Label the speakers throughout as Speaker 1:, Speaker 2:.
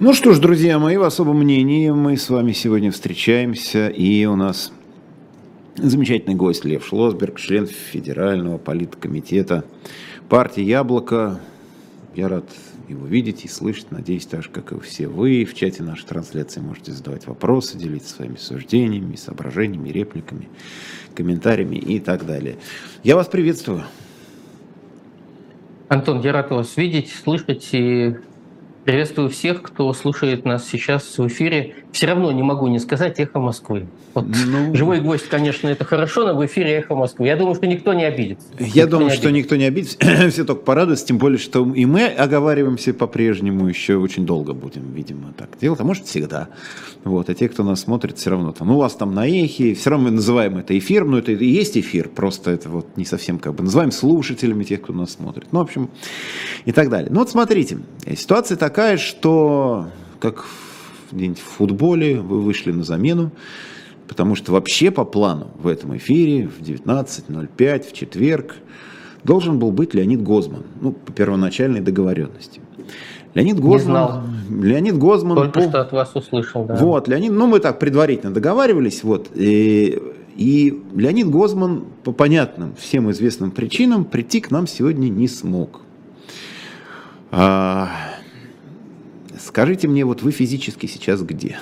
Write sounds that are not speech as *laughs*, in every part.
Speaker 1: Ну что ж, друзья мои, в особом мнении мы с вами сегодня встречаемся, и у нас замечательный гость Лев Шлосберг, член Федерального политкомитета партии «Яблоко». Я рад его видеть и слышать, надеюсь, так же, как и все вы. В чате нашей трансляции можете задавать вопросы, делиться своими суждениями, соображениями, репликами, комментариями и так далее. Я вас приветствую.
Speaker 2: Антон, я рад вас видеть, слышать и Приветствую всех, кто слушает нас сейчас в эфире. Все равно не могу не сказать «Эхо Москвы». Вот ну... *laughs* Живой гвоздь, конечно, это хорошо, но в эфире «Эхо Москвы». Я думаю, что никто не обидится.
Speaker 1: Я никто думаю, что никто не обидится. *clears throat* Все только порадуются, тем более, что и мы оговариваемся по-прежнему еще очень долго будем, видимо, так делать, а может всегда. Вот. А те, кто нас смотрит, все равно там, ну, у вас там на эхе, все равно мы называем это эфиром, но это и есть эфир, просто это вот не совсем как бы называем слушателями тех, кто нас смотрит. Ну, в общем, и так далее. Ну, вот смотрите, ситуация такая, что как где-нибудь в футболе вы вышли на замену, потому что вообще по плану в этом эфире в 19.05 в четверг должен был быть Леонид Гозман, ну, по первоначальной договоренности. Леонид Гозман. Не знал. Леонид Гозман.
Speaker 2: Только по... что от вас услышал, да.
Speaker 1: Вот, Леонид, ну мы так предварительно договаривались, вот. И, и Леонид Гозман по понятным, всем известным причинам прийти к нам сегодня не смог. А, скажите мне, вот вы физически сейчас где?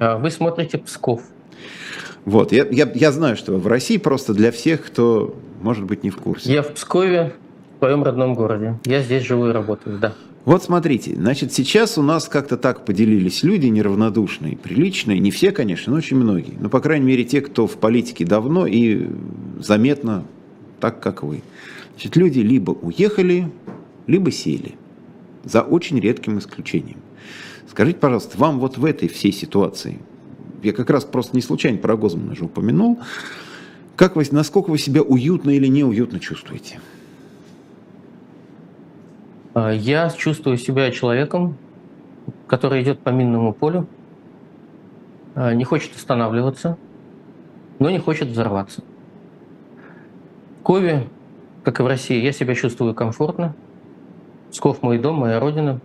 Speaker 2: А, вы смотрите Псков.
Speaker 1: Вот, я, я, я знаю, что в России, просто для всех, кто, может быть, не в курсе.
Speaker 2: Я в Пскове, в своем родном городе. Я здесь живу и работаю, да.
Speaker 1: Вот смотрите, значит, сейчас у нас как-то так поделились люди неравнодушные, приличные, не все, конечно, но очень многие. Но, по крайней мере, те, кто в политике давно и заметно так, как вы. Значит, люди либо уехали, либо сели. За очень редким исключением. Скажите, пожалуйста, вам вот в этой всей ситуации, я как раз просто не случайно про Гозмана же упомянул, как вы, насколько вы себя уютно или неуютно чувствуете?
Speaker 2: А, я чувствую себя человеком, который идет по минному полю, а, не хочет останавливаться, но не хочет взорваться. В Кове, как и в России, я себя чувствую комфортно. Псков мой дом, моя родина.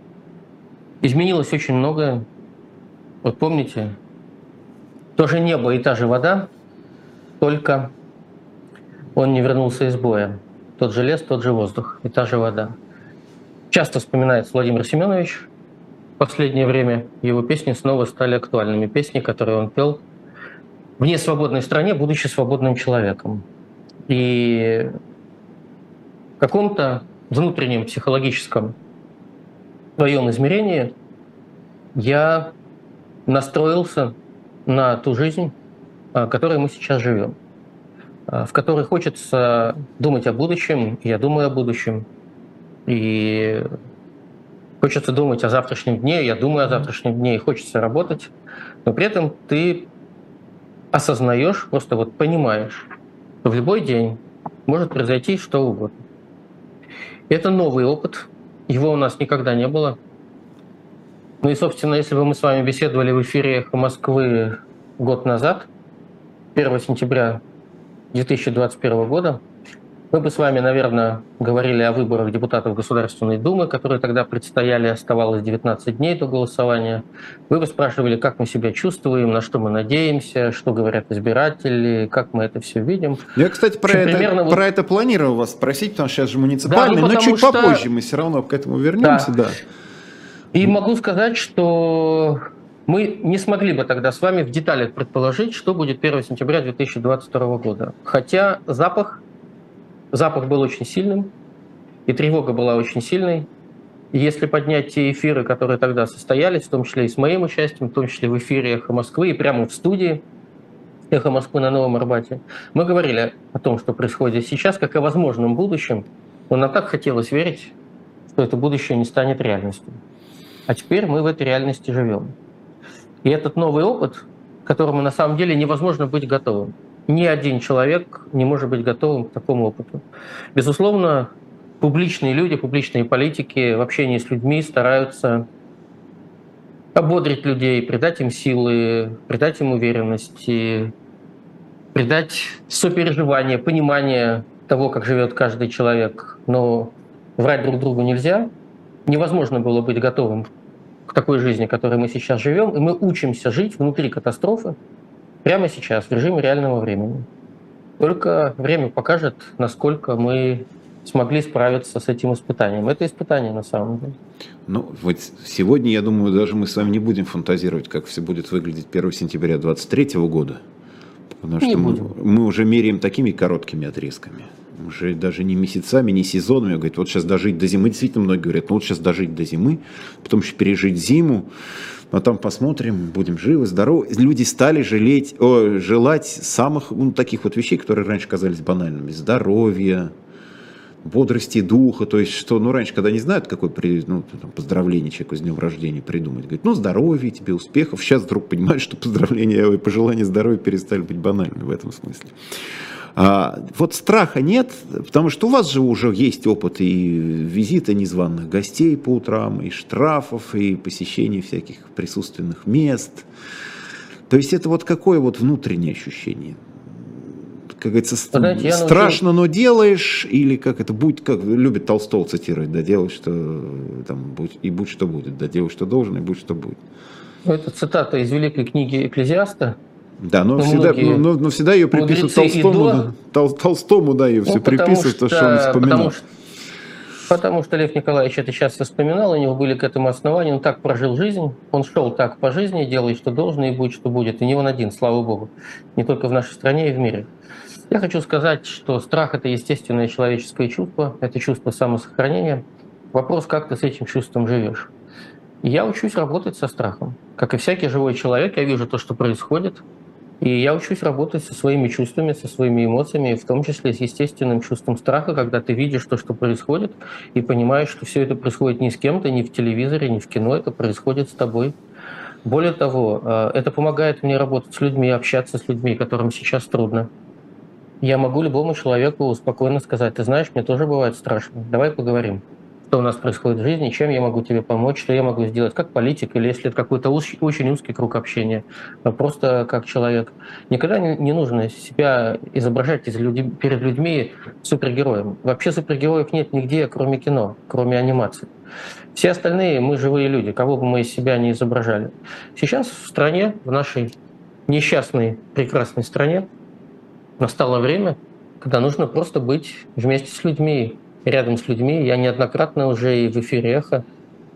Speaker 2: Изменилось очень многое. Вот помните, то же небо и та же вода, только он не вернулся из боя. Тот же лес, тот же воздух и та же вода. Часто вспоминается Владимир Семенович. В последнее время его песни снова стали актуальными. Песни, которые он пел в несвободной стране, будучи свободным человеком. И в каком-то внутреннем психологическом своем измерении я настроился на ту жизнь, в которой мы сейчас живем, в которой хочется думать о будущем, я думаю о будущем, и хочется думать о завтрашнем дне, я думаю о завтрашнем дне, и хочется работать, но при этом ты осознаешь, просто вот понимаешь, что в любой день может произойти что угодно. Это новый опыт, его у нас никогда не было. Ну и, собственно, если бы мы с вами беседовали в эфире «Эхо Москвы» год назад, 1 сентября 2021 года, мы бы с вами, наверное, говорили о выборах депутатов Государственной Думы, которые тогда предстояли, оставалось 19 дней до голосования. Вы бы спрашивали, как мы себя чувствуем, на что мы надеемся, что говорят избиратели, как мы это все видим.
Speaker 1: Я, кстати, про, это, примерно про вот... это планировал вас спросить, потому что сейчас же муниципальный, да, ну, но чуть что... попозже мы все равно к этому вернемся. Да. Да.
Speaker 2: И могу сказать, что мы не смогли бы тогда с вами в деталях предположить, что будет 1 сентября 2022 года. Хотя запах Запах был очень сильным, и тревога была очень сильной. И если поднять те эфиры, которые тогда состоялись, в том числе и с моим участием, в том числе в эфире «Эхо Москвы» и прямо в студии «Эхо Москвы» на Новом Арбате, мы говорили о том, что происходит сейчас, как о возможном будущем, но нам так хотелось верить, что это будущее не станет реальностью. А теперь мы в этой реальности живем. И этот новый опыт, к которому на самом деле невозможно быть готовым ни один человек не может быть готовым к такому опыту. Безусловно, публичные люди, публичные политики в общении с людьми стараются ободрить людей, придать им силы, придать им уверенности, придать сопереживание, понимание того, как живет каждый человек. Но врать друг другу нельзя. невозможно было быть готовым к такой жизни, в которой мы сейчас живем, и мы учимся жить внутри катастрофы прямо сейчас, в режиме реального времени. Только время покажет, насколько мы смогли справиться с этим испытанием. Это испытание на самом деле.
Speaker 1: Ну, вот сегодня, я думаю, даже мы с вами не будем фантазировать, как все будет выглядеть 1 сентября 2023 года. Потому что мы, мы уже меряем такими короткими отрезками. Уже даже не месяцами, не сезонами. Говорит, вот сейчас дожить до зимы. Действительно, многие говорят, ну вот сейчас дожить до зимы, потом еще пережить зиму. Там посмотрим, будем живы, здоровы. Люди стали жалеть, о, желать самых ну, таких вот вещей, которые раньше казались банальными. Здоровья, бодрости духа, то есть что, ну, раньше, когда не знают, какое ну, там, поздравление человеку с днем рождения придумать, говорит, ну, здоровья тебе, успехов, сейчас вдруг понимают, что *laughs* поздравления и пожелания здоровья перестали быть банальными в этом смысле. А, вот страха нет, потому что у вас же уже есть опыт и визита незваных гостей по утрам, и штрафов, и посещения всяких присутственных мест. То есть это вот какое вот внутреннее ощущение? как говорится, Знаете, страшно, но делаешь, или как это будет, как любит Толстого цитировать, да, делай, что там, будь, и будь что будет, да, делай, что должен, и будь что будет.
Speaker 2: Ну, это цитата из великой книги Экклезиаста.
Speaker 1: Да, но, но, всегда, но, но всегда ее приписывают Толстому, до... да, Тол, Толстому, да, ее ну, все приписывают, что, то, что он вспоминал.
Speaker 2: Потому что, потому что Лев Николаевич это сейчас вспоминал, у него были к этому основания, он так прожил жизнь, он шел так по жизни, делай, что должен, и будет, что будет. И не он один, слава Богу, не только в нашей стране и в мире. Я хочу сказать, что страх – это естественное человеческое чувство, это чувство самосохранения. Вопрос, как ты с этим чувством живешь. я учусь работать со страхом. Как и всякий живой человек, я вижу то, что происходит, и я учусь работать со своими чувствами, со своими эмоциями, в том числе с естественным чувством страха, когда ты видишь то, что происходит, и понимаешь, что все это происходит не с кем-то, не в телевизоре, не в кино, это происходит с тобой. Более того, э, это помогает мне работать с людьми, общаться с людьми, которым сейчас трудно. Я могу любому человеку спокойно сказать, ты знаешь, мне тоже бывает страшно, давай поговорим что у нас происходит в жизни, чем я могу тебе помочь, что я могу сделать, как политик, или если это какой-то очень узкий круг общения, а просто как человек. Никогда не, нужно себя изображать из люди, перед людьми супергероем. Вообще супергероев нет нигде, кроме кино, кроме анимации. Все остальные мы живые люди, кого бы мы из себя не изображали. Сейчас в стране, в нашей несчастной, прекрасной стране, настало время, когда нужно просто быть вместе с людьми, рядом с людьми. Я неоднократно уже и в эфире «Эхо»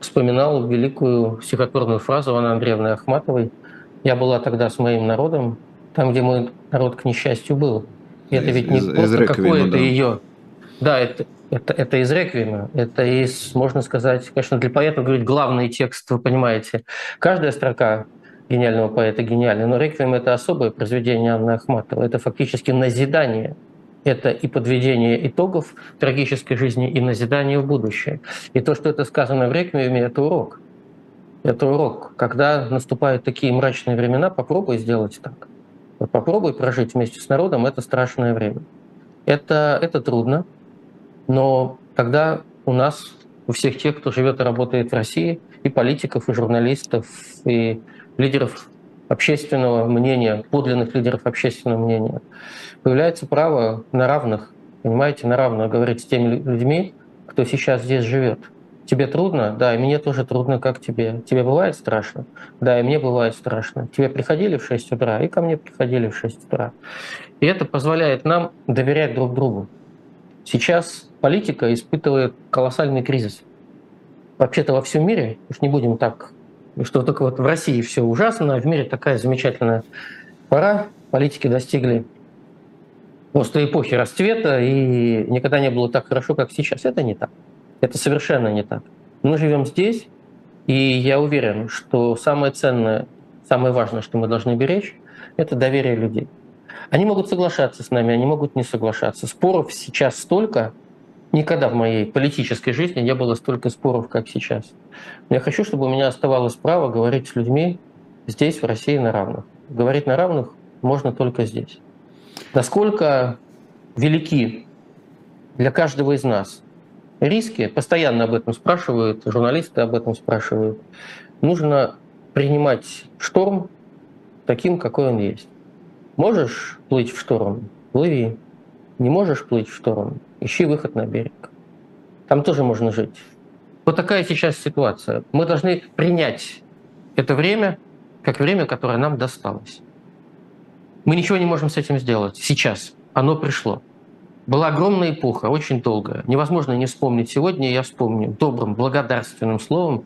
Speaker 2: вспоминал великую стихотворную фразу Анны Андреевны Ахматовой. «Я была тогда с моим народом, там, где мой народ, к несчастью, был». И это ведь не из, просто какое-то да. ее... Да, это, это, это из реквиема, это из, можно сказать, конечно, для поэта говорить главный текст, вы понимаете. Каждая строка гениального поэта гениальный, но «Реквием» — это особое произведение Анны Ахматовой, это фактически назидание это и подведение итогов трагической жизни, и назидание в будущее. И то, что это сказано в «Реквиеме», это урок. Это урок. Когда наступают такие мрачные времена, попробуй сделать так. Попробуй прожить вместе с народом это страшное время. Это, это трудно, но тогда у нас, у всех тех, кто живет и работает в России, и политиков, и журналистов, и лидеров общественного мнения, подлинных лидеров общественного мнения, появляется право на равных, понимаете, на равных говорить с теми людьми, кто сейчас здесь живет. Тебе трудно? Да, и мне тоже трудно, как тебе. Тебе бывает страшно? Да, и мне бывает страшно. Тебе приходили в 6 утра, и ко мне приходили в 6 утра. И это позволяет нам доверять друг другу. Сейчас политика испытывает колоссальный кризис. Вообще-то во всем мире, уж не будем так что только вот в России все ужасно, а в мире такая замечательная пора. Политики достигли просто эпохи расцвета, и никогда не было так хорошо, как сейчас. Это не так. Это совершенно не так. Мы живем здесь, и я уверен, что самое ценное, самое важное, что мы должны беречь, это доверие людей. Они могут соглашаться с нами, они могут не соглашаться. Споров сейчас столько, Никогда в моей политической жизни не было столько споров, как сейчас. Я хочу, чтобы у меня оставалось право говорить с людьми здесь, в России, на равных. Говорить на равных можно только здесь. Насколько велики для каждого из нас риски, постоянно об этом спрашивают, журналисты об этом спрашивают, нужно принимать шторм таким, какой он есть. Можешь плыть в шторм? Плыви. Не можешь плыть в шторм? Ищи выход на берег. Там тоже можно жить. Вот такая сейчас ситуация. Мы должны принять это время как время, которое нам досталось. Мы ничего не можем с этим сделать сейчас. Оно пришло. Была огромная эпоха, очень долгая. Невозможно не вспомнить сегодня, я вспомню добрым, благодарственным словом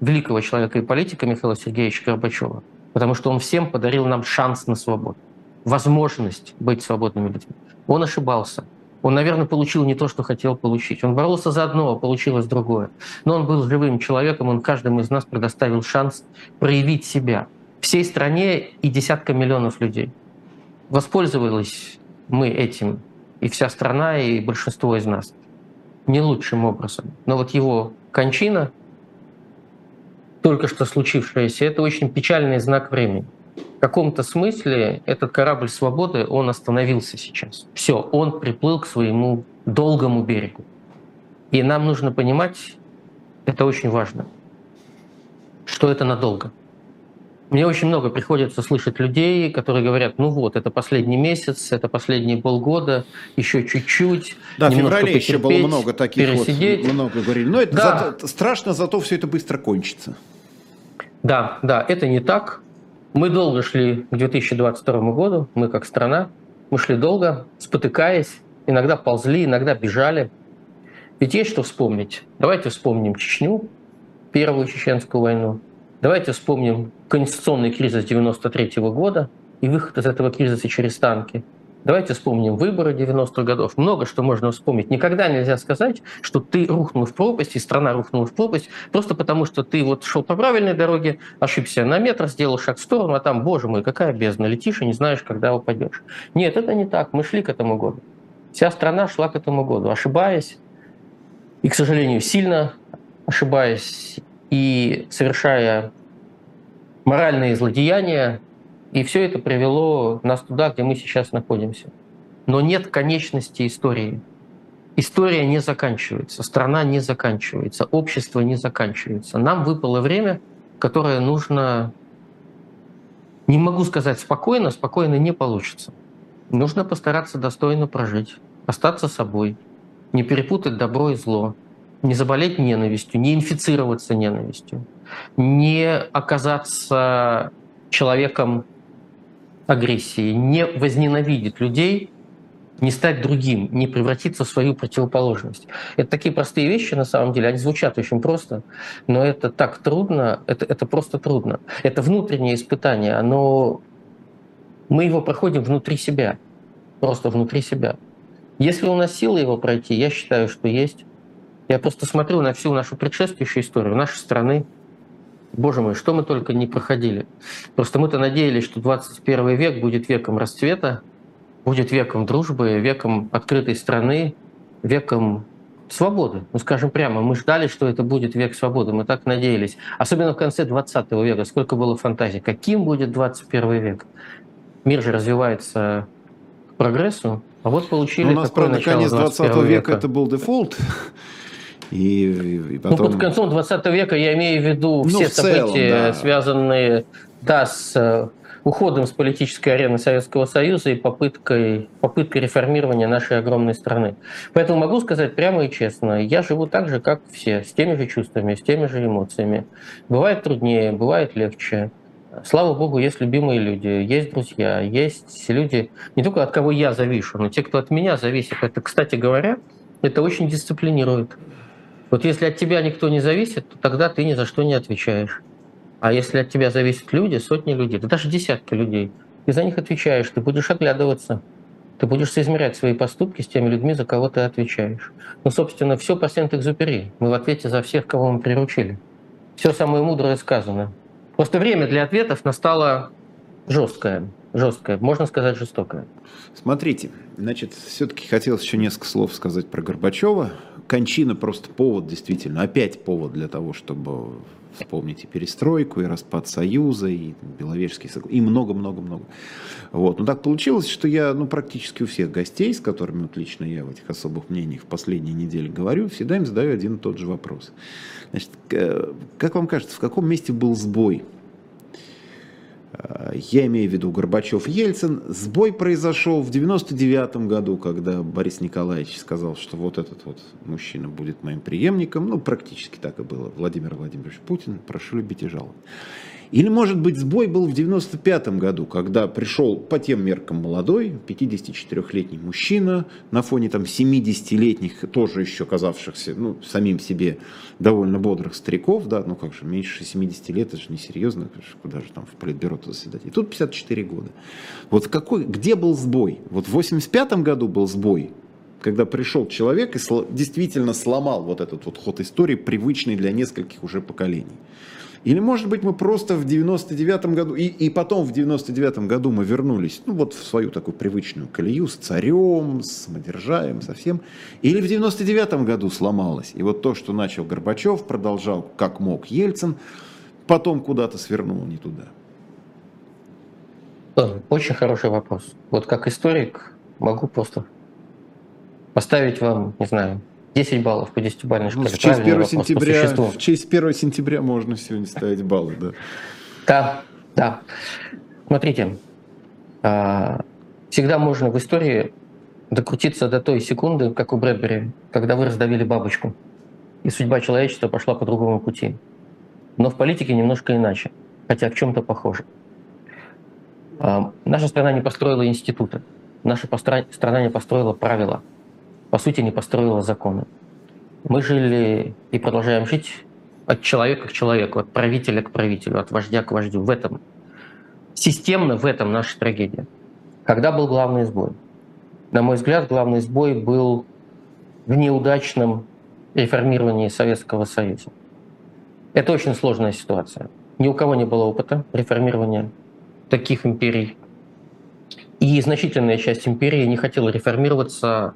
Speaker 2: великого человека и политика Михаила Сергеевича Горбачева, потому что он всем подарил нам шанс на свободу, возможность быть свободными людьми. Он ошибался. Он, наверное, получил не то, что хотел получить. Он боролся за одно, а получилось другое. Но он был живым человеком, он каждому из нас предоставил шанс проявить себя всей стране и десяткам миллионов людей. Воспользовались мы этим, и вся страна, и большинство из нас, не лучшим образом. Но вот его кончина, только что случившаяся, это очень печальный знак времени. В каком-то смысле этот корабль свободы, он остановился сейчас. Все, он приплыл к своему долгому берегу. И нам нужно понимать, это очень важно, что это надолго. Мне очень много приходится слышать людей, которые говорят, ну вот, это последний месяц, это последние полгода, еще чуть-чуть.
Speaker 1: Да, в феврале еще было много таких пересидеть. вот, много говорили. Но это да. зато, страшно, зато все это быстро кончится.
Speaker 2: Да, да, это не так. Мы долго шли к 2022 году, мы как страна, мы шли долго, спотыкаясь, иногда ползли, иногда бежали. Ведь есть что вспомнить. Давайте вспомним Чечню, Первую Чеченскую войну, Давайте вспомним конституционный кризис 93 года и выход из этого кризиса через танки. Давайте вспомним выборы 90-х годов. Много что можно вспомнить. Никогда нельзя сказать, что ты рухнул в пропасть, и страна рухнула в пропасть, просто потому что ты вот шел по правильной дороге, ошибся на метр, сделал шаг в сторону, а там, боже мой, какая бездна, летишь и не знаешь, когда упадешь. Нет, это не так. Мы шли к этому году. Вся страна шла к этому году, ошибаясь, и, к сожалению, сильно ошибаясь и совершая моральные злодеяния, и все это привело нас туда, где мы сейчас находимся. Но нет конечности истории. История не заканчивается, страна не заканчивается, общество не заканчивается. Нам выпало время, которое нужно, не могу сказать спокойно, спокойно не получится. Нужно постараться достойно прожить, остаться собой, не перепутать добро и зло, не заболеть ненавистью, не инфицироваться ненавистью, не оказаться человеком агрессии, не возненавидеть людей, не стать другим, не превратиться в свою противоположность. Это такие простые вещи, на самом деле, они звучат очень просто, но это так трудно, это, это просто трудно. Это внутреннее испытание, оно... мы его проходим внутри себя, просто внутри себя. Если у нас силы его пройти, я считаю, что есть. Я просто смотрю на всю нашу предшествующую историю нашей страны. Боже мой, что мы только не проходили. Просто мы-то надеялись, что 21 век будет веком расцвета, будет веком дружбы, веком открытой страны, веком свободы. Ну, скажем прямо, мы ждали, что это будет век свободы, мы так надеялись. Особенно в конце 20 века, сколько было фантазий. Каким будет 21 век? Мир же развивается к прогрессу, а вот получили
Speaker 1: ну, у нас, правда, конец 20 века, века это был дефолт.
Speaker 2: И, и потом... Ну, под концом 20 века я имею в виду ну, все в целом, события, да. связанные да, с э, уходом с политической арены Советского Союза и попыткой, попыткой реформирования нашей огромной страны. Поэтому могу сказать прямо и честно, я живу так же, как все, с теми же чувствами, с теми же эмоциями. Бывает труднее, бывает легче. Слава богу, есть любимые люди, есть друзья, есть люди, не только от кого я завишу, но те, кто от меня зависит. Это, кстати говоря, это очень дисциплинирует. Вот если от тебя никто не зависит, то тогда ты ни за что не отвечаешь. А если от тебя зависят люди, сотни людей, да даже десятки людей, ты за них отвечаешь, ты будешь оглядываться, ты будешь соизмерять свои поступки с теми людьми, за кого ты отвечаешь. Ну, собственно, все по Сент-Экзюпери. Мы в ответе за всех, кого мы приручили. Все самое мудрое сказано. Просто время для ответов настало жесткое, жесткое, можно сказать жестокое.
Speaker 1: Смотрите, значит, все-таки хотелось еще несколько слов сказать про Горбачева кончина просто повод, действительно, опять повод для того, чтобы вспомнить и перестройку, и распад Союза, и Беловежский соглашение, и много-много-много. Вот. Но так получилось, что я ну, практически у всех гостей, с которыми вот лично я в этих особых мнениях в последние недели говорю, всегда им задаю один и тот же вопрос. Значит, как вам кажется, в каком месте был сбой Я имею в виду Горбачев-Ельцин. Сбой произошел в 99 году, когда Борис Николаевич сказал, что вот этот вот мужчина будет моим преемником. Ну, практически так и было. Владимир Владимирович Путин, прошу любить и жаловать. Или, может быть, сбой был в 95 году, когда пришел по тем меркам молодой, 54-летний мужчина на фоне там 70-летних, тоже еще казавшихся, ну, самим себе довольно бодрых стариков, да, ну как же, меньше 70 лет, это же несерьезно, куда же там в политбюро заседать. И тут 54 года. Вот какой, где был сбой? Вот в 85 году был сбой, когда пришел человек и действительно сломал вот этот вот ход истории, привычный для нескольких уже поколений. Или, может быть, мы просто в 99-м году, и, и потом в 99-м году мы вернулись, ну, вот в свою такую привычную колею с царем, с самодержаем, со всем. Или в 99-м году сломалось. И вот то, что начал Горбачев, продолжал как мог Ельцин, потом куда-то свернул не туда.
Speaker 2: Очень хороший вопрос. Вот как историк могу просто поставить вам, не знаю, 10 баллов по 10-бальной
Speaker 1: шкале. Ну, в, честь 1 сентября, в честь 1 сентября можно сегодня ставить баллы, да.
Speaker 2: Да, да. Смотрите, а, всегда можно в истории докрутиться до той секунды, как у Брэдбери, когда вы раздавили бабочку, и судьба человечества пошла по другому пути. Но в политике немножко иначе, хотя в чем-то похоже. А, наша страна не построила институты, наша страна не построила правила – по сути, не построила законы. Мы жили и продолжаем жить от человека к человеку, от правителя к правителю, от вождя к вождю. В этом системно, в этом наша трагедия. Когда был главный сбой? На мой взгляд, главный сбой был в неудачном реформировании Советского Союза. Это очень сложная ситуация. Ни у кого не было опыта реформирования таких империй. И значительная часть империи не хотела реформироваться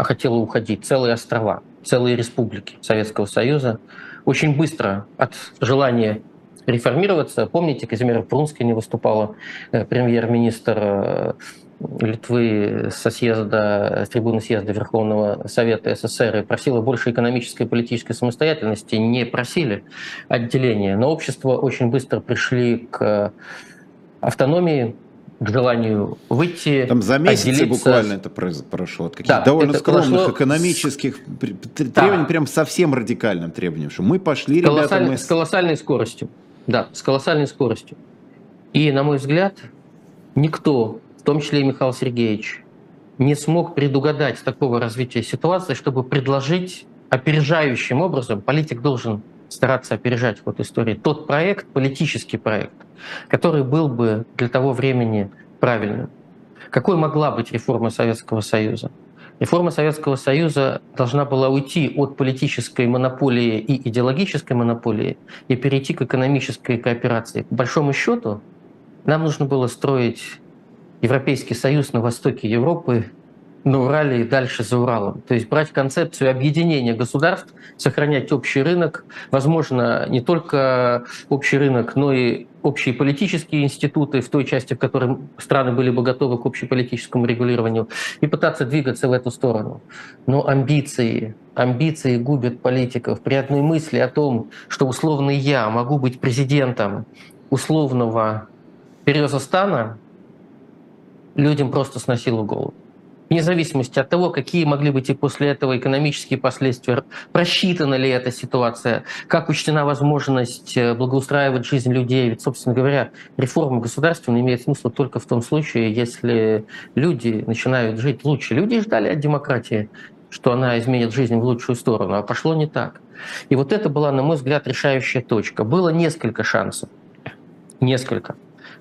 Speaker 2: а хотела уходить. Целые острова, целые республики Советского Союза. Очень быстро от желания реформироваться. Помните, Казимира Прунская не выступала, э, премьер-министр э, Литвы со съезда, с трибуны съезда Верховного Совета СССР и просила больше экономической и политической самостоятельности, не просили отделения. Но общество очень быстро пришли к автономии, к желанию выйти.
Speaker 1: Там за месяцы буквально это прошло. От каких-то да, довольно скромных прошло... экономических требований, да. прям совсем радикальным требованием, что мы пошли,
Speaker 2: с ребята, мы... С колоссальной скоростью. Да, с колоссальной скоростью. И, на мой взгляд, никто, в том числе и Михаил Сергеевич, не смог предугадать такого развития ситуации, чтобы предложить опережающим образом, политик должен стараться опережать ход истории, тот проект, политический проект, который был бы для того времени правильным. Какой могла быть реформа Советского Союза? Реформа Советского Союза должна была уйти от политической монополии и идеологической монополии и перейти к экономической кооперации. По большому счету, нам нужно было строить Европейский Союз на востоке Европы на Урале и дальше за Уралом. То есть брать концепцию объединения государств, сохранять общий рынок, возможно, не только общий рынок, но и общие политические институты в той части, в которой страны были бы готовы к общеполитическому регулированию, и пытаться двигаться в эту сторону. Но амбиции, амбиции губят политиков. При одной мысли о том, что условно я могу быть президентом условного Березостана, людям просто сносило голову вне зависимости от того, какие могли быть и после этого экономические последствия, просчитана ли эта ситуация, как учтена возможность э, благоустраивать жизнь людей. Ведь, собственно говоря, реформа государственная имеет смысл только в том случае, если люди начинают жить лучше. Люди ждали от демократии, что она изменит жизнь в лучшую сторону, а пошло не так. И вот это была, на мой взгляд, решающая точка. Было несколько шансов. Несколько.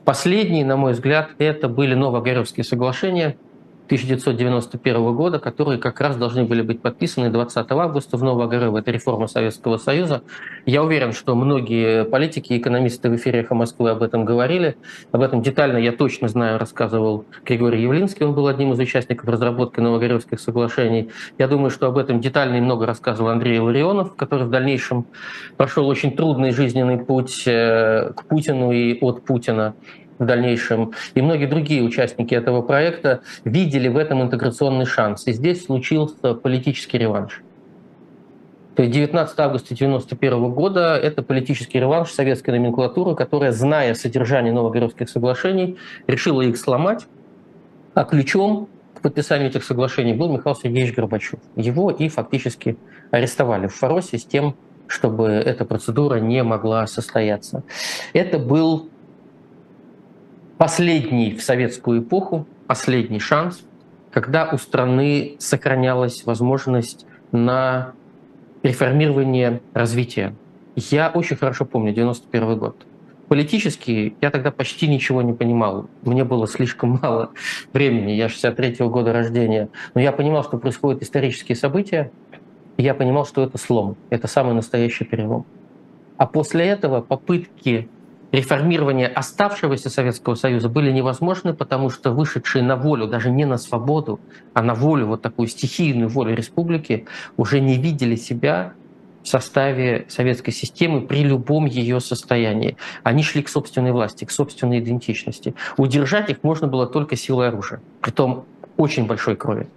Speaker 2: Последние, на мой взгляд, это были Новогоревские соглашения – 1991 года, которые как раз должны были быть подписаны 20 августа в Новогородово. Это реформа Советского Союза. Я уверен, что многие политики и экономисты в эфире «Эхо Москвы» об этом говорили. Об этом детально, я точно знаю, рассказывал Григорий Явлинский. Он был одним из участников разработки Новогородских соглашений. Я думаю, что об этом детально и много рассказывал Андрей Ларионов, который в дальнейшем прошел очень трудный жизненный путь э, к Путину и от Путина в дальнейшем, и многие другие участники этого проекта видели в этом интеграционный шанс. И здесь случился политический реванш. То есть 19 августа 1991 года – это политический реванш советской номенклатуры, которая, зная содержание Новогородских соглашений, решила их сломать, а ключом к подписанию этих соглашений был Михаил Сергеевич Горбачев. Его и фактически арестовали в Фаросе с тем, чтобы эта процедура не могла состояться. Это был последний в советскую эпоху, последний шанс, когда у страны сохранялась возможность на реформирование развития. Я очень хорошо помню 91 год. Политически я тогда почти ничего не понимал. Мне было слишком мало *laughs* времени. Я 63 -го года рождения. Но я понимал, что происходят исторические события. И я понимал, что это слом. Это самый настоящий перелом. А после этого попытки реформирования оставшегося Советского Союза были невозможны, потому что вышедшие на волю, даже не на свободу, а на волю, вот такую стихийную волю республики, уже не видели себя в составе советской системы при любом ее состоянии. Они шли к собственной власти, к собственной идентичности. Удержать их можно было только силой оружия, притом очень большой крови.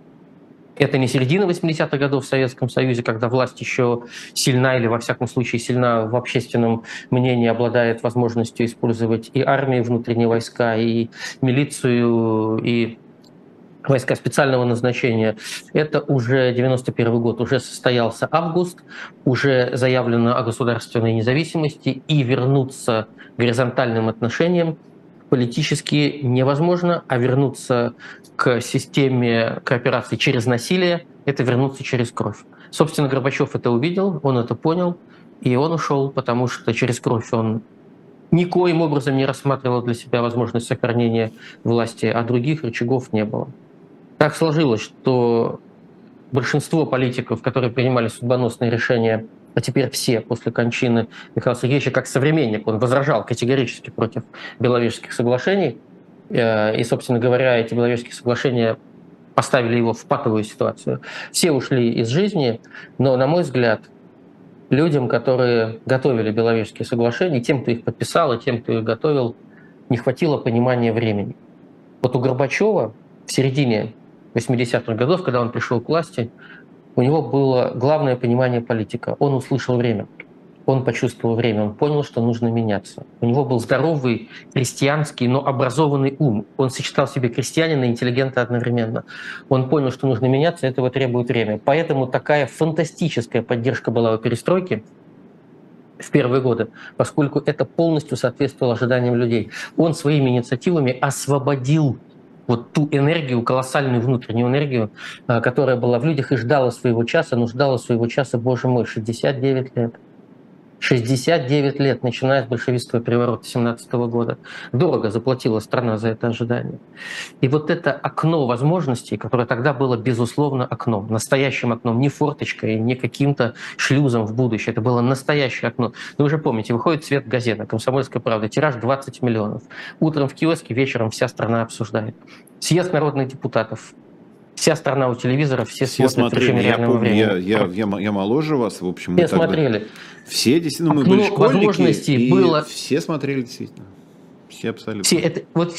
Speaker 2: Это не середина 80-х годов в Советском Союзе, когда власть еще сильна или, во всяком случае, сильна в общественном мнении, обладает возможностью использовать и армию, внутренние войска, и милицию, и войска специального назначения. Это уже 91 год, уже состоялся август, уже заявлено о государственной независимости, и вернуться горизонтальным отношениям политически невозможно, а вернуться к системе кооперации через насилие – это вернуться через кровь. Собственно, Горбачев это увидел, он это понял, и он ушел, потому что через кровь он никоим образом не рассматривал для себя возможность сохранения власти, а других рычагов не было. Так сложилось, что большинство политиков, которые принимали судьбоносные решения а теперь все после кончины Михаила Сергеевича, как современник, он возражал категорически против Беловежских соглашений. Э, и, собственно говоря, эти Беловежские соглашения поставили его в патовую ситуацию. Все ушли из жизни, но, на мой взгляд, людям, которые готовили Беловежские соглашения, тем, кто их подписал, и тем, кто их готовил, не хватило понимания времени. Вот у Горбачева в середине 80-х годов, когда он пришел к власти, у него было главное понимание политика. Он услышал время, он почувствовал время, он понял, что нужно меняться. У него был здоровый, крестьянский, но образованный ум. Он сочетал в себе крестьянина и интеллигента одновременно. Он понял, что нужно меняться, этого требует время. Поэтому такая фантастическая поддержка была у перестройки, в первые годы, поскольку это полностью соответствовало ожиданиям людей. Он своими инициативами освободил вот ту энергию, колоссальную внутреннюю энергию, а, которая была в людях и ждала своего часа, но своего часа, боже мой, 69 лет. 69 лет, начиная с большевистского переворота 17 года. Дорого заплатила страна за это ожидание. И вот это окно возможностей, которое тогда было, безусловно, окном, настоящим окном, не форточкой, не каким-то шлюзом в будущее. Это было настоящее окно. Вы уже помните, выходит цвет газета «Комсомольская правда», тираж 20 миллионов. Утром в киоске, вечером вся страна обсуждает. Съезд народных депутатов, Вся страна у телевизора, все, все смотрят смотрели. в режиме реального
Speaker 1: я,
Speaker 2: времени.
Speaker 1: Я, я, я, я моложе вас, в общем.
Speaker 2: Все смотрели.
Speaker 1: Все действительно, мы
Speaker 2: Окно
Speaker 1: были школьники,
Speaker 2: возможностей
Speaker 1: и
Speaker 2: было...
Speaker 1: все смотрели действительно. Все абсолютно.
Speaker 2: Все, это, вот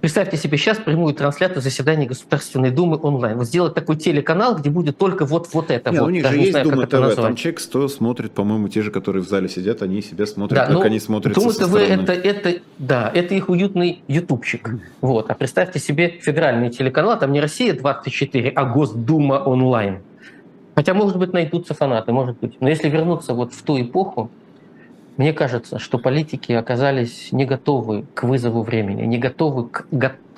Speaker 2: Представьте себе сейчас прямую трансляцию заседания Государственной Думы онлайн. Вот сделать такой телеканал, где будет только вот, вот это.
Speaker 1: Не,
Speaker 2: вот,
Speaker 1: у них же есть знаю, Дума ТВ, там человек 100 смотрит, по-моему, те же, которые в зале сидят, они себя смотрят, да, как ну, они смотрят Дума ТВ
Speaker 2: это, это, да, это их уютный ютубчик. Вот. А представьте себе федеральный телеканал, там не Россия 24, а Госдума онлайн. Хотя, может быть, найдутся фанаты, может быть. Но если вернуться вот в ту эпоху, мне кажется, что политики оказались не готовы к вызову времени, не готовы к,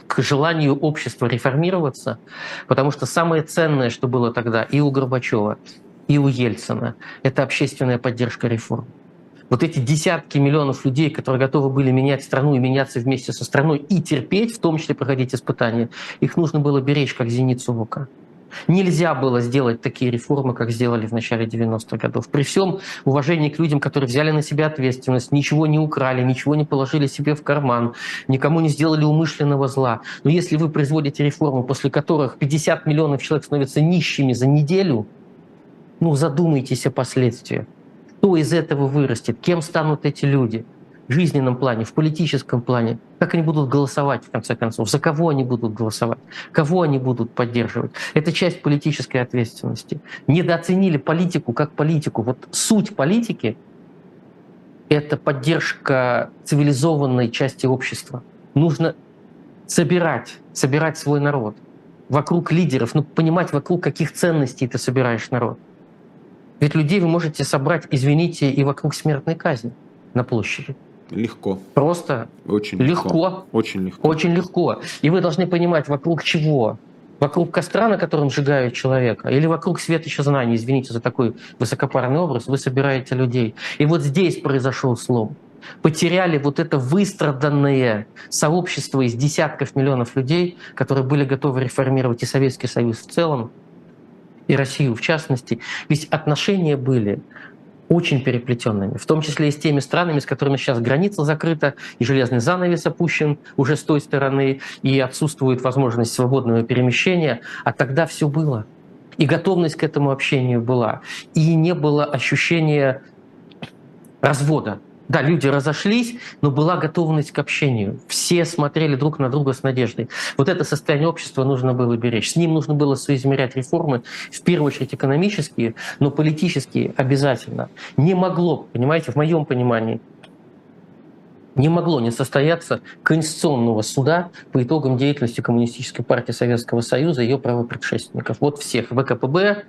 Speaker 2: к желанию общества реформироваться, потому что самое ценное, что было тогда и у Горбачева, и у Ельцина, это общественная поддержка реформ. Вот эти десятки миллионов людей, которые готовы были менять страну и меняться вместе со страной и терпеть, в том числе проходить испытания, их нужно было беречь как зеницу в ока. Нельзя было сделать такие реформы, как сделали в начале 90-х годов. При всем уважении к людям, которые взяли на себя ответственность, ничего не украли, ничего не положили себе в карман, никому не сделали умышленного зла. Но если вы производите реформы, после которых 50 миллионов человек становятся нищими за неделю, ну задумайтесь о последствиях. Кто из этого вырастет? Кем станут эти люди? Жизненном плане, в политическом плане, как они будут голосовать, в конце концов, за кого они будут голосовать, кого они будут поддерживать. Это часть политической ответственности. Недооценили политику как политику. Вот суть политики — это поддержка цивилизованной части общества. Нужно собирать, собирать свой народ вокруг лидеров, ну, понимать, вокруг каких ценностей ты собираешь народ. Ведь людей вы можете собрать, извините, и вокруг смертной казни на площади.
Speaker 1: Легко.
Speaker 2: Просто
Speaker 1: Очень
Speaker 2: легко.
Speaker 1: легко. Очень легко.
Speaker 2: Очень легко. И вы должны понимать, вокруг чего. Вокруг костра, на котором сжигают человека, или вокруг светоча знаний, извините за такой высокопарный образ, вы собираете людей. И вот здесь произошел слом. Потеряли вот это выстраданное сообщество из десятков миллионов людей, которые были готовы реформировать и Советский Союз в целом, и Россию в частности. Ведь отношения были очень переплетенными, в том числе и с теми странами, с которыми сейчас граница закрыта, и железный занавес опущен уже с той стороны, и отсутствует возможность свободного перемещения. А тогда все было. И готовность к этому общению была. И не было ощущения развода да, люди разошлись, но была готовность к общению. Все смотрели друг на друга с надеждой. Вот это состояние общества нужно было беречь. С ним нужно было соизмерять реформы, в первую очередь экономические, но политические обязательно. Не могло, понимаете, в моем понимании, не могло не состояться Конституционного суда по итогам деятельности Коммунистической партии Советского Союза и ее правопредшественников. Вот всех ВКПБ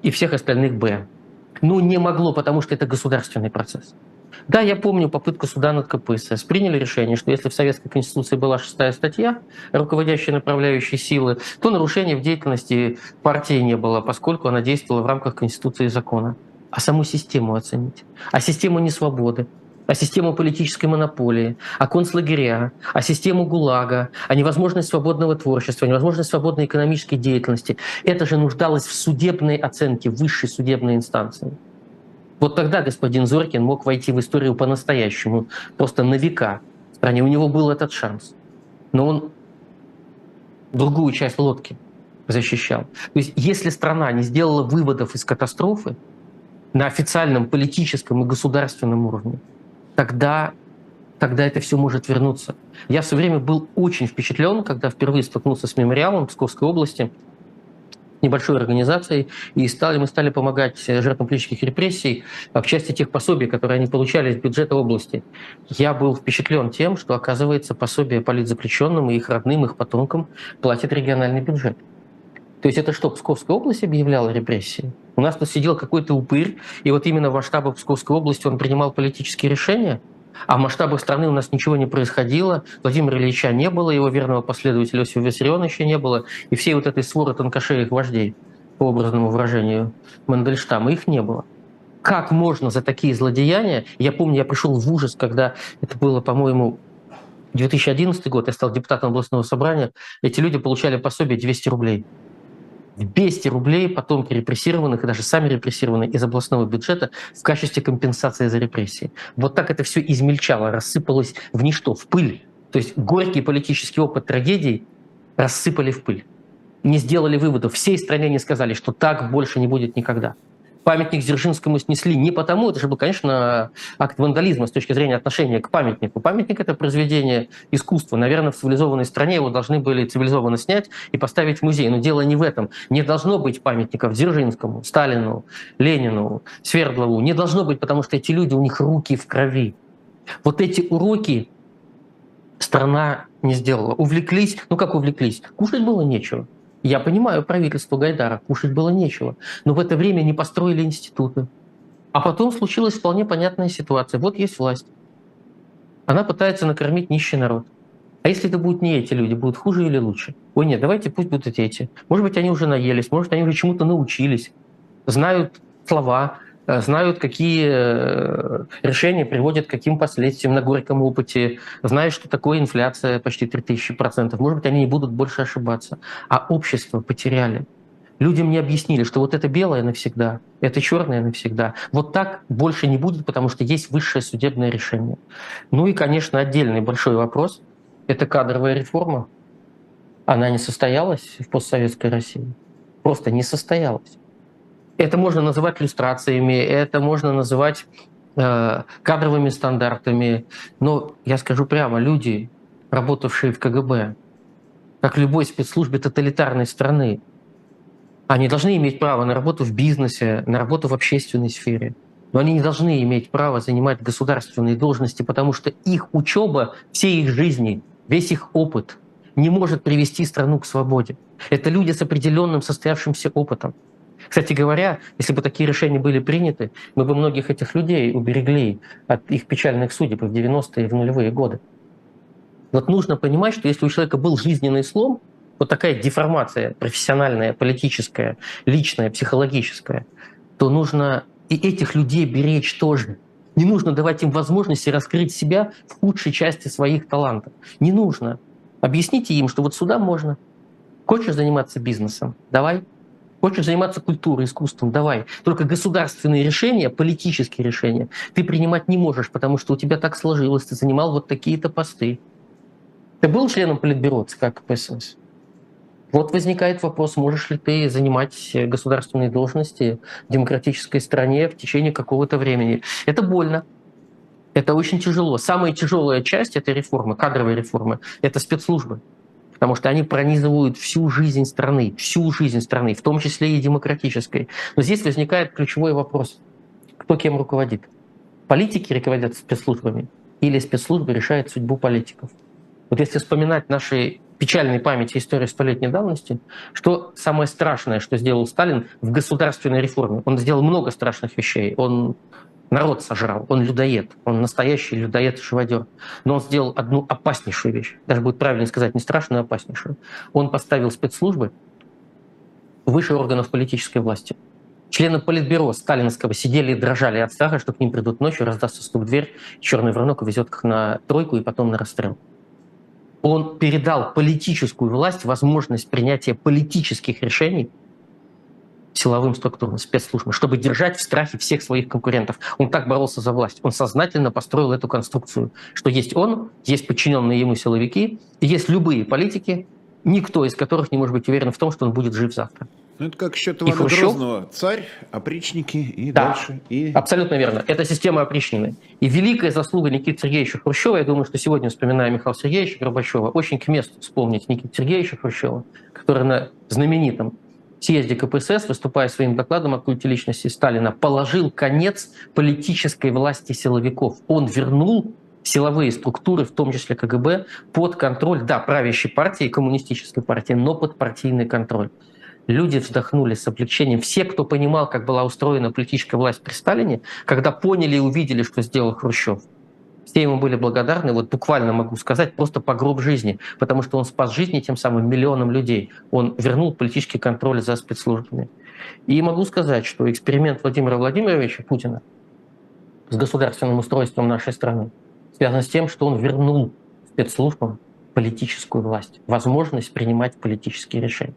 Speaker 2: и всех остальных Б. Ну, не могло, потому что это государственный процесс. Да, я помню попытку суда над КПСС. Приняли решение, что если в Советской Конституции была шестая статья, руководящая направляющей силы, то нарушения в деятельности партии не было, поскольку она действовала в рамках Конституции и закона. А саму систему оценить. А систему несвободы, а систему политической монополии, а концлагеря, а систему ГУЛАГа, а невозможность свободного творчества, невозможность свободной экономической деятельности. Это же нуждалось в судебной оценке высшей судебной инстанции. Вот тогда господин Зоркин мог войти в историю по-настоящему, просто на века в. У него был этот шанс. Но он другую часть лодки защищал. То есть если страна не сделала выводов из катастрофы на официальном политическом и государственном уровне, тогда, тогда это все может вернуться. Я все время был очень впечатлен, когда впервые столкнулся с мемориалом Псковской области – небольшой организацией, и стали, мы стали помогать жертвам политических репрессий в части тех пособий, которые они получали из бюджета области. Я был впечатлен тем, что, оказывается, пособие политзаключенным и их родным, их потомкам платит региональный бюджет. То есть это что, Псковская область объявляла репрессии? У нас тут сидел какой-то упырь, и вот именно в масштабах Псковской области он принимал политические решения – а в масштабах страны у нас ничего не происходило. Владимира Ильича не было, его верного последователя Иосифа Виссарионовича не было. И всей вот этой своры тонкошеих вождей, по образному выражению Мандельштама, их не было. Как можно за такие злодеяния? Я помню, я пришел в ужас, когда это было, по-моему, 2011 год, я стал депутатом областного собрания, эти люди получали пособие 200 рублей. 200 рублей потомки репрессированных и даже сами репрессированные из областного бюджета в качестве компенсации за репрессии. Вот так это все измельчало, рассыпалось в ничто, в пыль. То есть горький политический опыт трагедий рассыпали в пыль. Не сделали выводов. Всей стране не сказали, что так больше не будет никогда памятник Дзержинскому снесли не потому, это же был, конечно, акт вандализма с точки зрения отношения к памятнику. Памятник — это произведение искусства. Наверное, в цивилизованной стране его должны были цивилизованно снять и поставить в музей. Но дело не в этом. Не должно быть памятников Дзержинскому, Сталину, Ленину, Свердлову. Не должно быть, потому что эти люди, у них руки в крови. Вот эти уроки страна не сделала. Увлеклись, ну как увлеклись? Кушать было нечего. Я понимаю правительство Гайдара, кушать было нечего. Но в это время не построили институты. А потом случилась вполне понятная ситуация. Вот есть власть. Она пытается накормить нищий народ. А если это будут не эти люди, будут хуже или лучше? Ой, нет, давайте пусть будут эти. Может быть, они уже наелись, может, они уже чему-то научились, знают слова, знают, какие э, решения приводят к каким последствиям на горьком опыте, знают, что такое инфляция почти 3000%. Может быть, они не будут больше ошибаться. А общество потеряли. Людям не объяснили, что вот это белое навсегда, это черное навсегда. Вот так больше не будет, потому что есть высшее судебное решение. Ну и, конечно, отдельный большой вопрос – это кадровая реформа. Она не состоялась в постсоветской России. Просто не состоялась. Это можно называть иллюстрациями, это можно называть э, кадровыми стандартами. Но я скажу прямо, люди, работавшие в КГБ, как любой спецслужбе тоталитарной страны, они должны иметь право на работу в бизнесе, на работу в общественной сфере. Но они не должны иметь право занимать государственные должности, потому что их учеба, все их жизни, весь их опыт не может привести страну к свободе. Это люди с определенным состоявшимся опытом. Кстати говоря, если бы такие решения были приняты, мы бы многих этих людей уберегли от их печальных судеб в 90-е и в нулевые годы. Вот нужно понимать, что если у человека был жизненный слом, вот такая деформация профессиональная, политическая, личная, психологическая, то нужно и этих людей беречь тоже. Не нужно давать им возможности раскрыть себя в худшей части своих талантов. Не нужно. Объясните им, что вот сюда можно. Хочешь заниматься бизнесом? Давай. Хочешь заниматься культурой, искусством? Давай. Только государственные решения, политические решения ты принимать не можешь, потому что у тебя так сложилось, ты занимал вот такие-то посты. Ты был членом Политбюро ЦК КПСС? Вот возникает вопрос, можешь ли ты занимать государственные должности в демократической стране в течение какого-то времени. Это больно. Это очень тяжело. Самая тяжелая часть этой реформы, кадровой реформы, это спецслужбы. Потому что они пронизывают всю жизнь страны, всю жизнь страны, в том числе и демократической. Но здесь возникает ключевой вопрос. Кто кем руководит? Политики руководят спецслужбами или спецслужбы решают судьбу политиков? Вот если вспоминать наши печальной памяти истории столетней давности, что самое страшное, что сделал Сталин в государственной реформе. Он сделал много страшных вещей. Он народ сожрал, он людоед, он настоящий людоед и живодер. Но он сделал одну опаснейшую вещь, даже будет правильно сказать, не страшную, а опаснейшую. Он поставил спецслужбы выше органов политической власти. Члены политбюро сталинского сидели и дрожали от страха, что к ним придут ночью, раздастся стук в дверь, черный воронок увезет их на тройку и потом на расстрел он передал политическую власть, возможность принятия политических решений силовым структурам, спецслужбам, чтобы держать в страхе всех своих конкурентов. Он так боролся за власть. Он сознательно построил эту конструкцию, что есть он, есть подчиненные ему силовики, и есть любые политики, никто из которых не может быть уверен в том, что он будет жив завтра.
Speaker 1: Ну, это как счет Ивана Хрущев... Грозного. Царь, опричники и да, дальше. И...
Speaker 2: Абсолютно верно. Это система опричнины. И великая заслуга Никиты Сергеевича Хрущева, я думаю, что сегодня, вспоминая Михаила Сергеевича Горбачева, очень к месту вспомнить Никита Сергеевича Хрущева, который на знаменитом съезде КПСС, выступая своим докладом о культе личности Сталина, положил конец политической власти силовиков. Он вернул силовые структуры, в том числе КГБ, под контроль, да, правящей партии, коммунистической партии, но под партийный контроль люди вздохнули с облегчением. Все, кто понимал, как была устроена политическая власть при Сталине, когда поняли и увидели, что сделал Хрущев, все ему были благодарны, вот буквально могу сказать, просто по гроб жизни, потому что он спас жизни тем самым миллионам людей. Он вернул политический контроль за спецслужбами. И могу сказать, что эксперимент Владимира Владимировича Путина с государственным устройством нашей страны связан с тем, что он вернул спецслужбам политическую власть, возможность принимать политические решения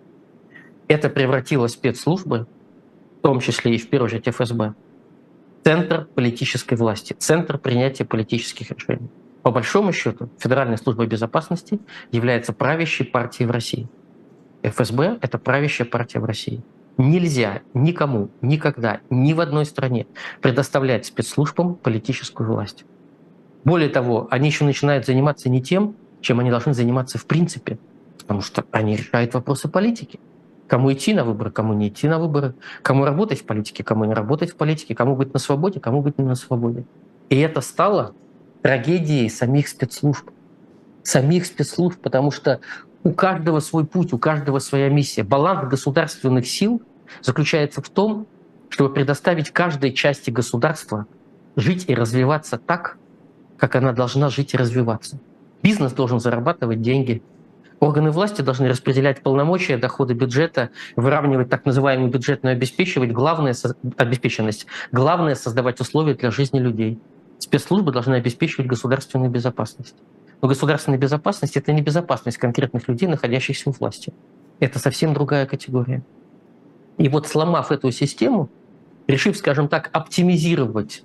Speaker 2: это превратило спецслужбы, в том числе и в первую очередь ФСБ, центр политической власти, центр принятия политических решений. По большому счету, Федеральная служба безопасности является правящей партией в России. ФСБ — это правящая партия в России. Нельзя никому, никогда, ни в одной стране предоставлять спецслужбам политическую власть. Более того, они еще начинают заниматься не тем, чем они должны заниматься в принципе, потому что они решают вопросы политики. Кому идти на выборы, кому не идти на выборы, кому работать в политике, кому не работать в политике, кому быть на свободе, кому быть не на свободе. И это стало трагедией самих спецслужб. Самих спецслужб, потому что у каждого свой путь, у каждого своя миссия. Баланс государственных сил заключается в том, чтобы предоставить каждой части государства жить и развиваться так, как она должна жить и развиваться. Бизнес должен зарабатывать деньги, Органы власти должны распределять полномочия, доходы бюджета, выравнивать так называемую бюджетную обеспечивать, главное, обеспеченность. Главное — создавать условия для жизни людей. Спецслужбы должны обеспечивать государственную безопасность. Но государственная безопасность — это не безопасность конкретных людей, находящихся у власти. Это совсем другая категория. И вот сломав эту систему, решив, скажем так, оптимизировать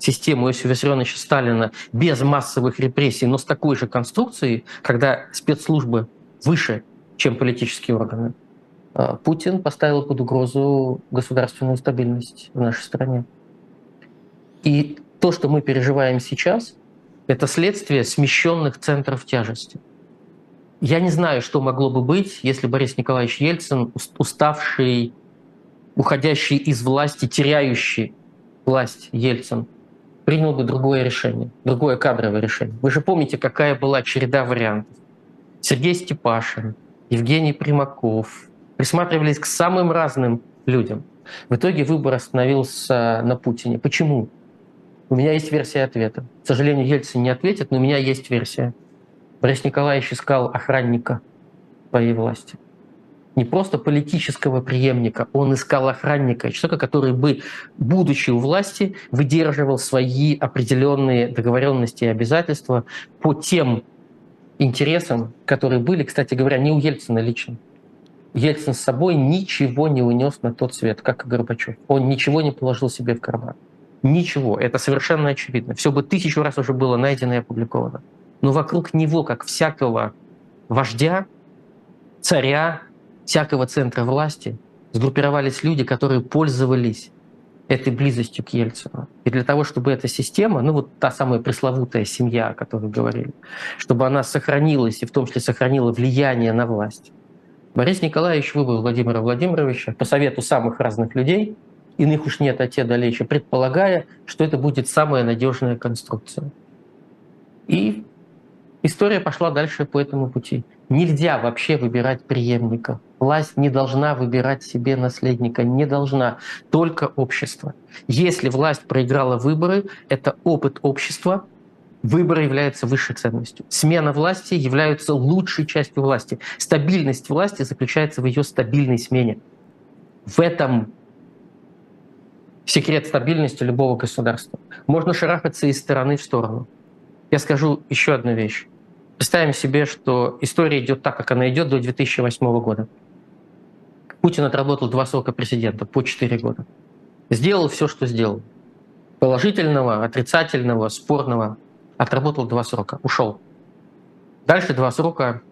Speaker 2: систему Иосифа Виссарионовича Сталина без массовых репрессий, но с такой же конструкцией, когда спецслужбы выше, чем политические органы, а, Путин поставил под угрозу государственную стабильность в нашей стране. И то, что мы переживаем сейчас, это следствие смещенных центров тяжести. Я не знаю, что могло бы быть, если Борис Николаевич Ельцин, уставший, уходящий из власти, теряющий власть Ельцин, принял бы другое решение, другое кадровое решение. Вы же помните, какая была череда вариантов. Сергей Степашин, Евгений Примаков присматривались к самым разным людям. В итоге выбор остановился на Путине. Почему? У меня есть версия ответа. К сожалению, Ельцин не ответит, но у меня есть версия. Борис Николаевич искал охранника своей власти. Не просто политического преемника, он искал охранника, человека, который бы, будучи у власти, выдерживал свои определенные договоренности и обязательства по тем интересам, которые были, кстати говоря, не у Ельцина лично. Ельцин с собой ничего не унес на тот свет, как и Горбачев. Он ничего не положил себе в карман. Ничего. Это совершенно очевидно. Все бы тысячу раз уже было найдено и опубликовано. Но вокруг него, как всякого вождя, царя, всякого центра власти, сгруппировались люди, которые пользовались этой близостью к Ельцину. И для того, чтобы эта система, ну вот та самая пресловутая семья, о которой говорили, чтобы она сохранилась и в том числе сохранила влияние на власть, Борис Николаевич выбрал Владимира Владимировича по совету самых разных людей, иных уж нет, а те далече, предполагая, что это будет самая надежная конструкция. И история пошла дальше по этому пути. Нельзя вообще выбирать преемника. Власть не должна выбирать себе наследника, не должна, только общество. Если власть проиграла выборы, это опыт общества, выборы являются высшей ценностью. Смена власти является лучшей частью власти. Стабильность власти заключается в ее стабильной смене. В этом секрет стабильности любого государства. Можно шарахаться из стороны в сторону. Я скажу еще одну вещь. Представим себе, что история идет так, как она идет до 2008 года. Путин отработал два срока президента по 4 года. Сделал все, что сделал. Положительного, отрицательного, спорного. Отработал два срока. Ушел. Дальше два срока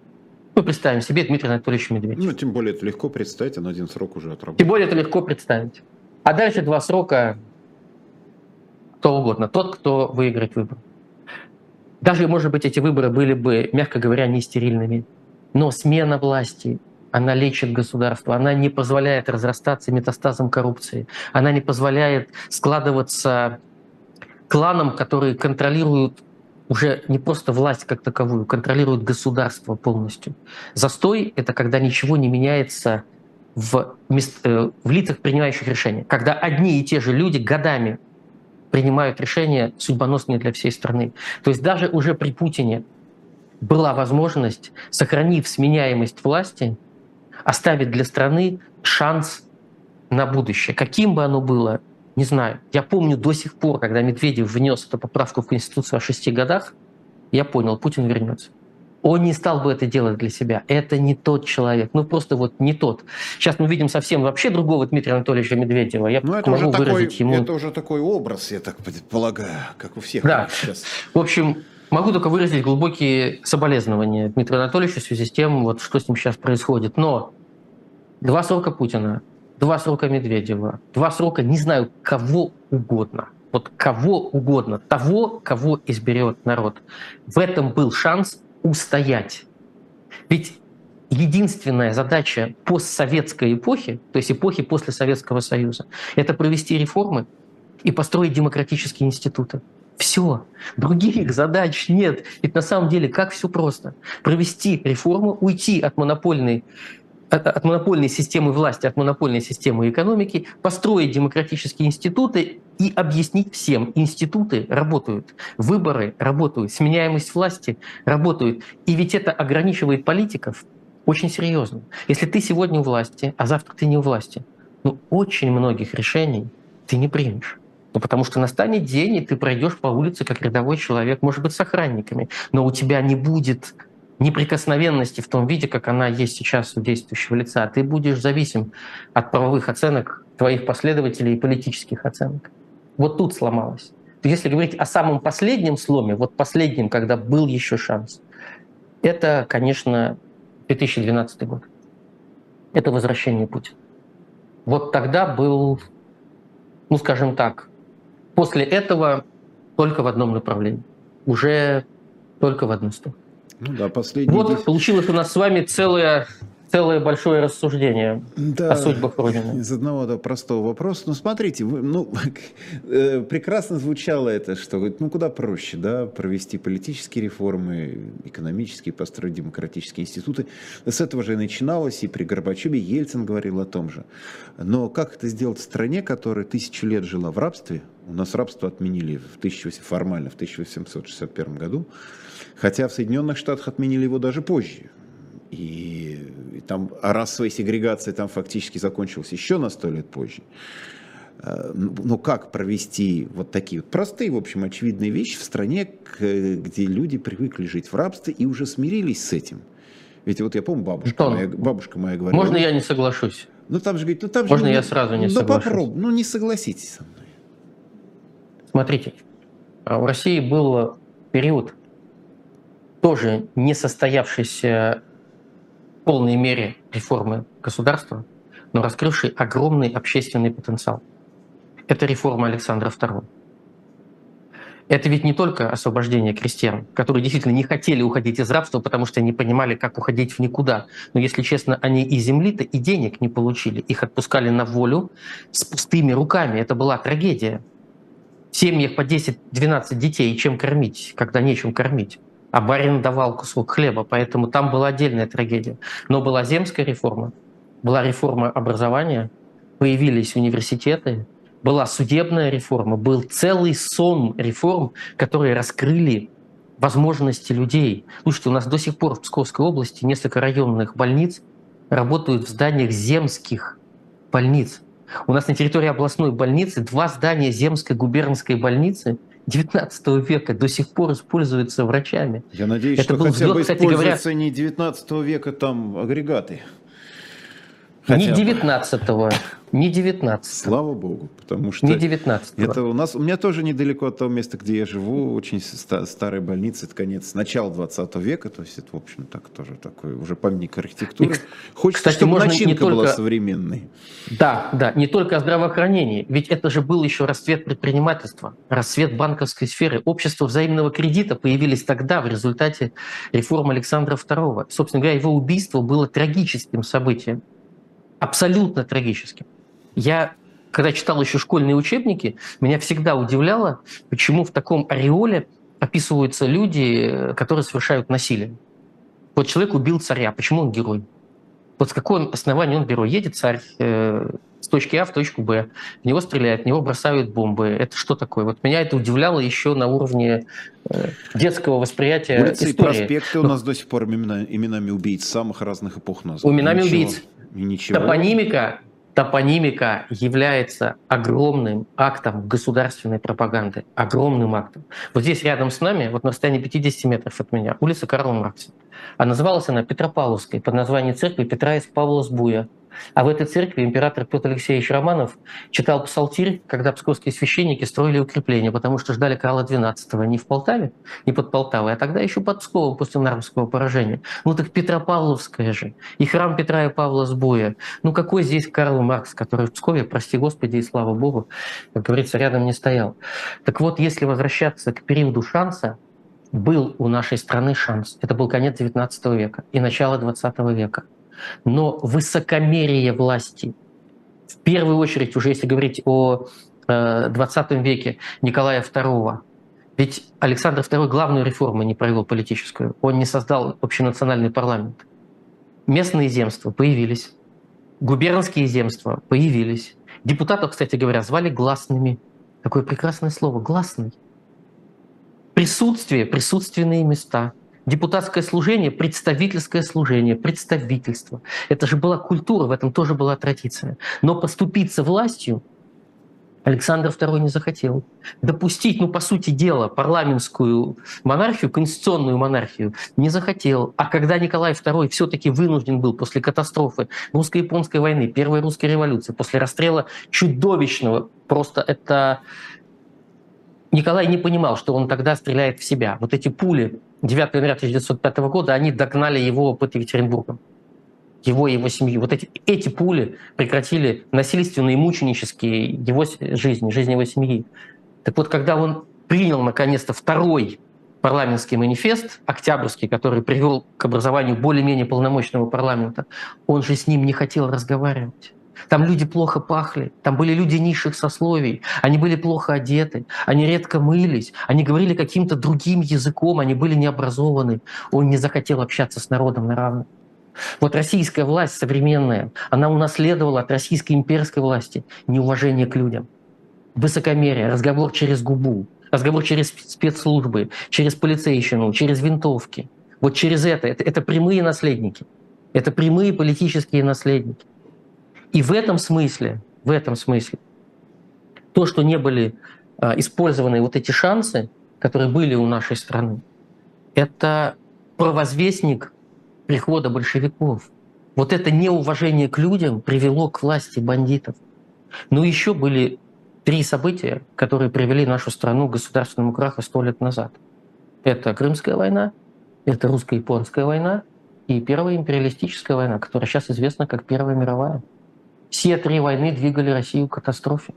Speaker 2: мы представим себе Дмитрия Анатольевича Медведева.
Speaker 1: Ну, тем более это легко представить, он один срок уже отработал.
Speaker 2: Тем более это легко представить. А дальше два срока кто угодно. Тот, кто выиграет выбор. Даже, может быть, эти выборы были бы, мягко говоря, не стерильными. Но смена власти, она лечит государство, она не позволяет разрастаться метастазом коррупции, она не позволяет складываться кланам, которые контролируют уже не просто власть как таковую, контролируют государство полностью. Застой — это когда ничего не меняется в, мест, э, в лицах принимающих решения, когда одни и те же люди годами принимают решения судьбоносные для всей страны. То есть даже уже при Путине была возможность, сохранив сменяемость власти, оставить для страны шанс на будущее. Каким бы оно было, не знаю. Я помню до сих пор, когда Медведев внес эту поправку в Конституцию о шести годах, я понял, Путин вернется он не стал бы это делать для себя. Это не тот человек. Ну, просто вот не тот. Сейчас мы видим совсем вообще другого Дмитрия Анатольевича Медведева. Я
Speaker 1: ну, это могу уже выразить такой, ему... Это уже такой образ, я так предполагаю, как у всех.
Speaker 2: Да. Сейчас. В общем, могу только выразить глубокие соболезнования Дмитрию Анатольевичу в связи с тем, вот, что с ним сейчас происходит. Но два срока Путина, два срока Медведева, два срока, не знаю, кого угодно – вот кого угодно, того, кого изберет народ. В этом был шанс устоять. Ведь единственная задача постсоветской эпохи, то есть эпохи после Советского Союза, это провести реформы и построить демократические институты. Все. Других задач нет. Ведь на самом деле как все просто. Провести реформу, уйти от монопольной от, от монопольной системы власти, от монопольной системы экономики, построить демократические институты и объяснить всем, институты работают, выборы работают, сменяемость власти работают. И ведь это ограничивает политиков очень серьезно. Если ты сегодня у власти, а завтра ты не у власти, ну, очень многих решений ты не примешь. Ну, потому что настанет день, и ты пройдешь по улице как рядовой человек, может быть, с охранниками, но у тебя не будет неприкосновенности в том виде, как она есть сейчас у действующего лица. Ты будешь зависим от правовых оценок твоих последователей и политических оценок. Вот тут сломалось. Если говорить о самом последнем сломе, вот последнем, когда был еще шанс, это, конечно, 2012 год. Это возвращение Путина. Вот тогда был, ну скажем так, после этого только в одном направлении. Уже только в одну сторону.
Speaker 1: Ну да, последний...
Speaker 2: Вот получилось у нас с вами целая целое большое рассуждение да, о судьбах Родины.
Speaker 1: Из одного да, простого вопроса. Ну, смотрите, вы, ну, *laughs* э, прекрасно звучало это, что ну, куда проще, да, провести политические реформы, экономические, построить демократические институты. С этого же и начиналось, и при Горбачеве Ельцин говорил о том же. Но как это сделать в стране, которая тысячу лет жила в рабстве? У нас рабство отменили в 1800, формально в 1861 году, хотя в Соединенных Штатах отменили его даже позже, и, и там расовая сегрегация там фактически закончилась еще на сто лет позже. Э, Но ну, как провести вот такие вот простые, в общем, очевидные вещи в стране, где люди привыкли жить в рабстве и уже смирились с этим? Ведь вот я помню, бабушка, моя, бабушка моя говорила...
Speaker 2: Можно я не соглашусь?
Speaker 1: Ну там же говорит, ну там
Speaker 2: Можно
Speaker 1: же...
Speaker 2: я сразу не
Speaker 1: ну,
Speaker 2: соглашусь?
Speaker 1: Попробуй, ну не согласитесь.
Speaker 2: Смотрите, а в России был период тоже не состоявшийся полной мере реформы государства, но раскрывший огромный общественный потенциал. Это реформа Александра II. Это ведь не только освобождение крестьян, которые действительно не хотели уходить из рабства, потому что не понимали, как уходить в никуда. Но, если честно, они и земли-то, и денег не получили. Их отпускали на волю с пустыми руками. Это была трагедия. Семьях по 10-12 детей, чем кормить, когда нечем кормить а барин давал кусок хлеба, поэтому там была отдельная трагедия. Но была земская реформа, была реформа образования, появились университеты, была судебная реформа, был целый сон реформ, которые раскрыли возможности людей. Слушайте, у нас до сих пор в Псковской области несколько районных больниц работают в зданиях земских больниц. У нас на территории областной больницы два здания земской губернской больницы – 19 века до сих пор используется врачами.
Speaker 1: Я надеюсь, Это что был хотя взлет, бы используются говоря, не 19 века там агрегаты.
Speaker 2: Хотя не 19-го, не 19
Speaker 1: Слава богу, потому что...
Speaker 2: Не 19
Speaker 1: Это у нас, у меня тоже недалеко от того места, где я живу, очень старая больница, это конец, начала 20 века, то есть это, в общем, так тоже такой уже памятник архитектуры. Хочется, Кстати, чтобы можно начинка не только... была современной.
Speaker 2: Да, да, не только о здравоохранении, ведь это же был еще расцвет предпринимательства, расцвет банковской сферы. Общество взаимного кредита появились тогда в результате реформы Александра II. Собственно говоря, его убийство было трагическим событием абсолютно трагическим. Я, когда читал еще школьные учебники, меня всегда удивляло, почему в таком ореоле описываются люди, которые совершают насилие. Вот человек убил царя, почему он герой? Вот с какого основания он герой? Едет царь э, с точки А в точку Б, в него стреляют, в него бросают бомбы. Это что такое? Вот меня это удивляло еще на уровне э, детского восприятия
Speaker 1: Улицы
Speaker 2: истории.
Speaker 1: и проспекты Но... у нас до сих пор имена, именами убийц самых разных эпох названы.
Speaker 2: Именами Ничего. убийц. Ничего. Топонимика, топонимика является огромным актом государственной пропаганды. Огромным актом. Вот здесь рядом с нами, вот на расстоянии 50 метров от меня, улица Карла Маркса. А называлась она Петропавловской под названием церкви Петра из Павла Сбуя. А в этой церкви император Петр Алексеевич Романов читал псалтирь, когда псковские священники строили укрепления, потому что ждали Карла XII не в Полтаве, не под Полтавой, а тогда еще под Псковом после Нарвского поражения. Ну так Петропавловская же, и храм Петра и Павла Сбоя. Ну какой здесь Карл Маркс, который в Пскове, прости Господи и слава Богу, как говорится, рядом не стоял. Так вот, если возвращаться к периоду шанса, был у нашей страны шанс. Это был конец XIX века и начало XX века. Но высокомерие власти, в первую очередь, уже если говорить о XX э, веке Николая II, ведь Александр II главную реформу не провел политическую. Он не создал общенациональный парламент. Местные земства появились, губернские земства появились. Депутатов, кстати говоря, звали гласными. Такое прекрасное слово – гласный. Присутствие, присутственные места – Депутатское служение, представительское служение, представительство. Это же была культура, в этом тоже была традиция. Но поступиться властью Александр II не захотел. Допустить, ну, по сути дела, парламентскую монархию, конституционную монархию не захотел. А когда Николай II все-таки вынужден был после катастрофы русско-японской войны, Первой русской революции, после расстрела чудовищного, просто это Николай не понимал, что он тогда стреляет в себя. Вот эти пули 9 января 1905 года, они догнали его под Екатеринбургом. Его и его семью. Вот эти, эти пули прекратили насильственные, мученические его жизни, жизнь его семьи. Так вот, когда он принял наконец-то второй парламентский манифест, октябрьский, который привел к образованию более-менее полномочного парламента, он же с ним не хотел разговаривать. Там люди плохо пахли, там были люди низших сословий, они были плохо одеты, они редко мылись, они говорили каким-то другим языком, они были необразованы. Он не захотел общаться с народом на равных. Вот российская власть современная, она унаследовала от российской имперской власти неуважение к людям, высокомерие, разговор через губу, разговор через спецслужбы, через полицейщину, через винтовки. Вот через это, это, это прямые наследники, это прямые политические наследники. И в этом смысле, в этом смысле, то, что не были а, использованы вот эти шансы, которые были у нашей страны, это провозвестник прихода большевиков. Вот это неуважение к людям привело к власти бандитов. Но еще были три события, которые привели нашу страну к государственному краху сто лет назад. Это Крымская война, это русско-японская война и Первая империалистическая война, которая сейчас известна как Первая мировая. Все три войны двигали Россию к катастрофе.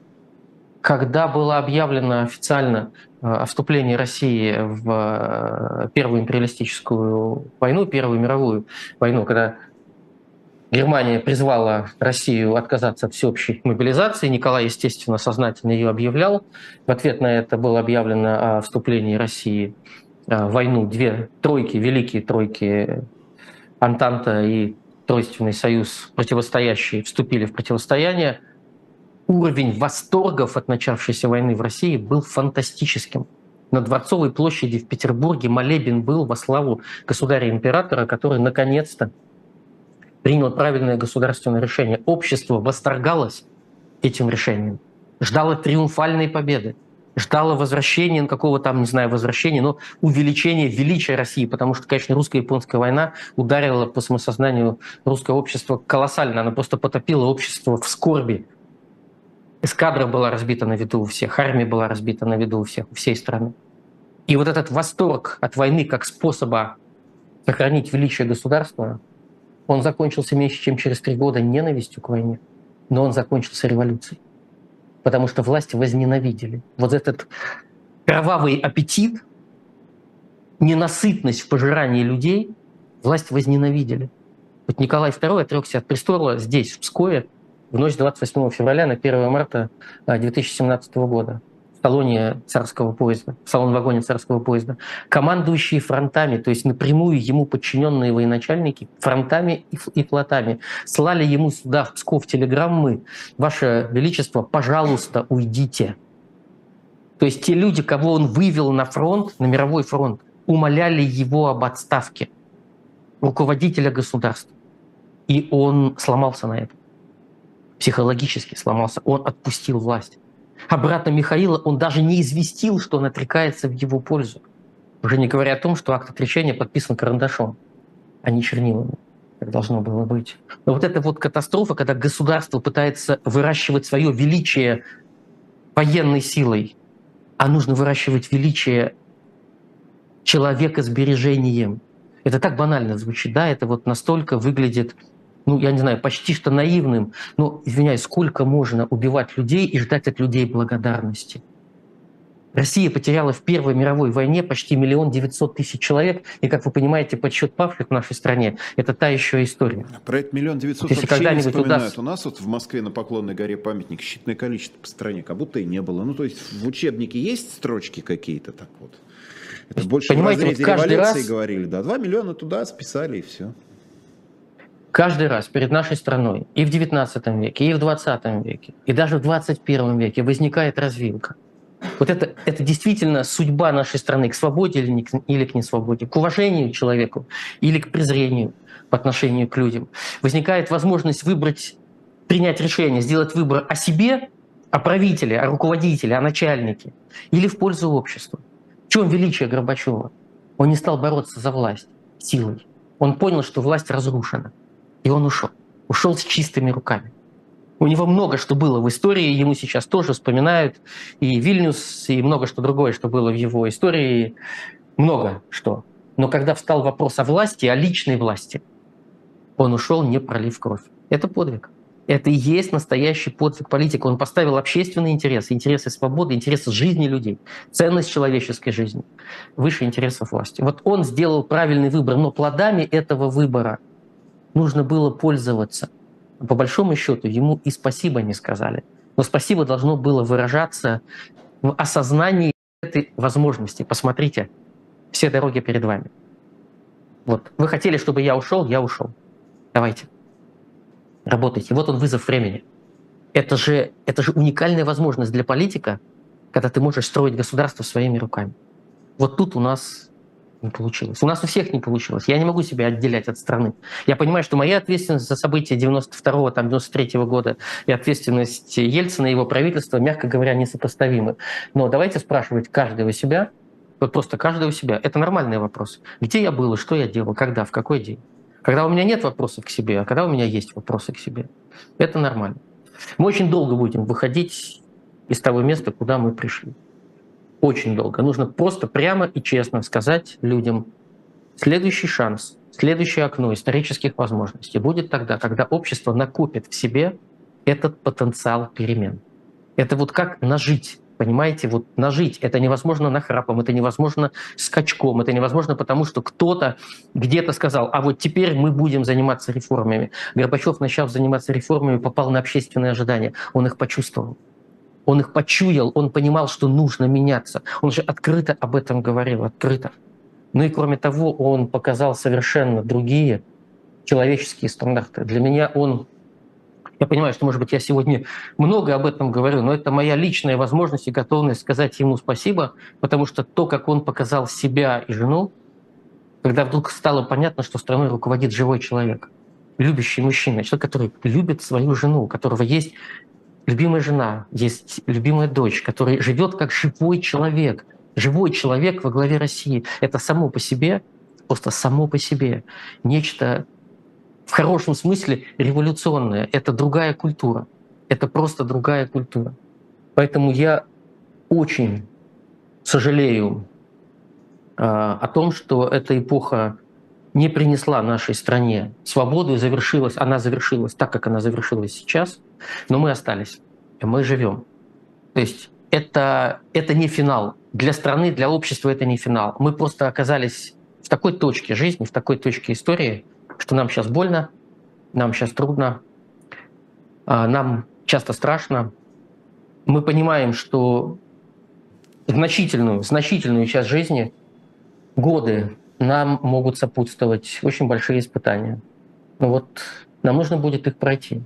Speaker 2: Когда было объявлено официально э, о вступлении России в э, Первую империалистическую войну, Первую мировую войну, когда Германия призвала Россию отказаться от всеобщей мобилизации. Николай, естественно, сознательно ее объявлял. В ответ на это было объявлено о вступлении России э, в войну две тройки, великие тройки Антанта и Тройственный союз, противостоящие, вступили в противостояние, уровень восторгов от начавшейся войны в России был фантастическим. На Дворцовой площади в Петербурге молебен был во славу государя-императора, который наконец-то принял правильное государственное решение. Общество восторгалось этим решением, ждало триумфальной победы ждала возвращения, ну, какого там, не знаю, возвращения, но увеличения величия России, потому что, конечно, русско-японская война ударила по самосознанию русского общества колоссально. Она просто потопила общество в скорби. Эскадра была разбита на виду у всех, армия была разбита на виду у всех, у всей страны. И вот этот восторг от войны как способа сохранить величие государства, он закончился меньше, чем через три года ненавистью к войне, но он закончился революцией потому что власть возненавидели. Вот этот кровавый аппетит, ненасытность в пожирании людей власть возненавидели. Вот Николай II отрекся от престола здесь, в Пскове, в ночь 28 февраля на 1 марта 2017 года в салоне царского поезда, в салон-вагоне царского поезда, командующие фронтами, то есть напрямую ему подчиненные военачальники, фронтами и флотами, слали ему сюда, в Псков, телеграммы, «Ваше Величество, пожалуйста, уйдите». То есть те люди, кого он вывел на фронт, на мировой фронт, умоляли его об отставке руководителя государства. И он сломался на этом. Психологически сломался. Он отпустил власть. А брата Михаила он даже не известил, что он отрекается в его пользу. Уже не говоря о том, что акт отречения подписан карандашом, а не чернилами, как должно было быть. Но вот эта вот катастрофа, когда государство пытается выращивать свое величие военной силой, а нужно выращивать величие человека сбережением. Это так банально звучит, да, это вот настолько выглядит ну, я не знаю, почти что наивным, но, извиняюсь, сколько можно убивать людей и ждать от людей благодарности? Россия потеряла в Первой мировой войне почти миллион девятьсот тысяч человек, и, как вы понимаете, подсчет павших в нашей стране – это та еще история.
Speaker 1: Про это миллион девятьсот вообще когда-нибудь не вспоминают. Удастся... У нас вот в Москве на Поклонной горе памятник считанное количество по стране, как будто и не было. Ну, то есть в учебнике есть строчки какие-то так вот? Это больше Понимаете, в разрезе вот революции раз... говорили, да, 2 миллиона туда списали и все
Speaker 2: каждый раз перед нашей страной и в XIX веке, и в XX веке, и даже в XXI веке возникает развилка. Вот это, это действительно судьба нашей страны к свободе или, не, или к несвободе, к уважению к человеку или к презрению по отношению к людям. Возникает возможность выбрать, принять решение, сделать выбор о себе, о правителе, о руководителе, о начальнике или в пользу общества. В чем величие Горбачева? Он не стал бороться за власть силой. Он понял, что власть разрушена. И он ушел. Ушел с чистыми руками. У него много что было в истории, ему сейчас тоже вспоминают и Вильнюс, и много что другое, что было в его истории. Много что. Но когда встал вопрос о власти, о личной власти, он ушел, не пролив кровь. Это подвиг. Это и есть настоящий подвиг политика. Он поставил общественные интересы, интересы свободы, интересы жизни людей, ценность человеческой жизни выше интересов власти. Вот он сделал правильный выбор, но плодами этого выбора нужно было пользоваться. По большому счету ему и спасибо не сказали. Но спасибо должно было выражаться в осознании этой возможности. Посмотрите, все дороги перед вами. Вот. Вы хотели, чтобы я ушел, я ушел. Давайте работайте. Вот он вызов времени. Это же, это же уникальная возможность для политика, когда ты можешь строить государство своими руками. Вот тут у нас не получилось. У нас у всех не получилось. Я не могу себя отделять от страны. Я понимаю, что моя ответственность за события 92-го, там, 93-го года и ответственность Ельцина и его правительства, мягко говоря, несопоставимы. Но давайте спрашивать каждого себя, вот просто каждого себя. Это нормальный вопрос. Где я был и что я делал, когда, в какой день. Когда у меня нет вопросов к себе, а когда у меня есть вопросы к себе. Это нормально. Мы очень долго будем выходить из того места, куда мы пришли. Очень долго. Нужно просто прямо и честно сказать людям, следующий шанс, следующее окно исторических возможностей будет тогда, когда общество накопит в себе этот потенциал перемен. Это вот как нажить Понимаете, вот нажить это невозможно нахрапом, это невозможно скачком, это невозможно потому, что кто-то где-то сказал, а вот теперь мы будем заниматься реформами. Горбачев, начав заниматься реформами, попал на общественные ожидания. Он их почувствовал. Он их почуял, он понимал, что нужно меняться. Он же открыто об этом говорил, открыто. Ну и кроме того, он показал совершенно другие человеческие стандарты. Для меня он я понимаю, что, может быть, я сегодня много об этом говорю, но это моя личная возможность и готовность сказать ему спасибо, потому что то, как он показал себя и жену, когда вдруг стало понятно, что страной руководит живой человек, любящий мужчина, человек, который любит свою жену, у которого есть любимая жена, есть любимая дочь, который живет как живой человек, живой человек во главе России. Это само по себе, просто само по себе нечто в хорошем смысле революционная. Это другая культура. Это просто другая культура. Поэтому я очень сожалею э, о том, что эта эпоха не принесла нашей стране свободу и завершилась. Она завершилась так, как она завершилась сейчас, но мы остались, мы живем. То есть это, это не финал. Для страны, для общества это не финал. Мы просто оказались в такой точке жизни, в такой точке истории, что нам сейчас больно, нам сейчас трудно, а, нам часто страшно. Мы понимаем, что значительную, значительную часть жизни, годы нам могут сопутствовать очень большие испытания. Но вот нам нужно будет их пройти.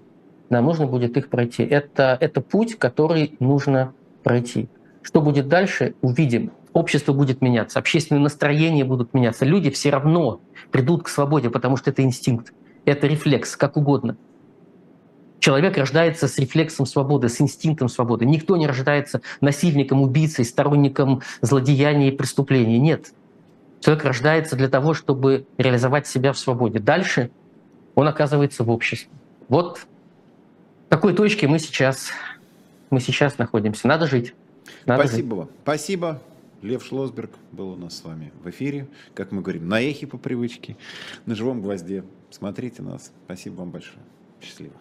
Speaker 2: Нам нужно будет их пройти. Это, это путь, который нужно пройти. Что будет дальше, увидим общество будет меняться, общественные настроения будут меняться. Люди все равно придут к свободе, потому что это инстинкт, это рефлекс, как угодно. Человек рождается с рефлексом свободы, с инстинктом свободы. Никто не рождается насильником, убийцей, сторонником злодеяния и преступления. Нет. Человек рождается для того, чтобы реализовать себя в свободе. Дальше он оказывается в обществе. Вот в такой точке мы сейчас, мы сейчас находимся. Надо жить.
Speaker 1: Надо Спасибо жить. вам. Спасибо. Лев Шлосберг был у нас с вами в эфире, как мы говорим, на эхе по привычке, на живом гвозде. Смотрите нас. Спасибо вам большое. Счастливо.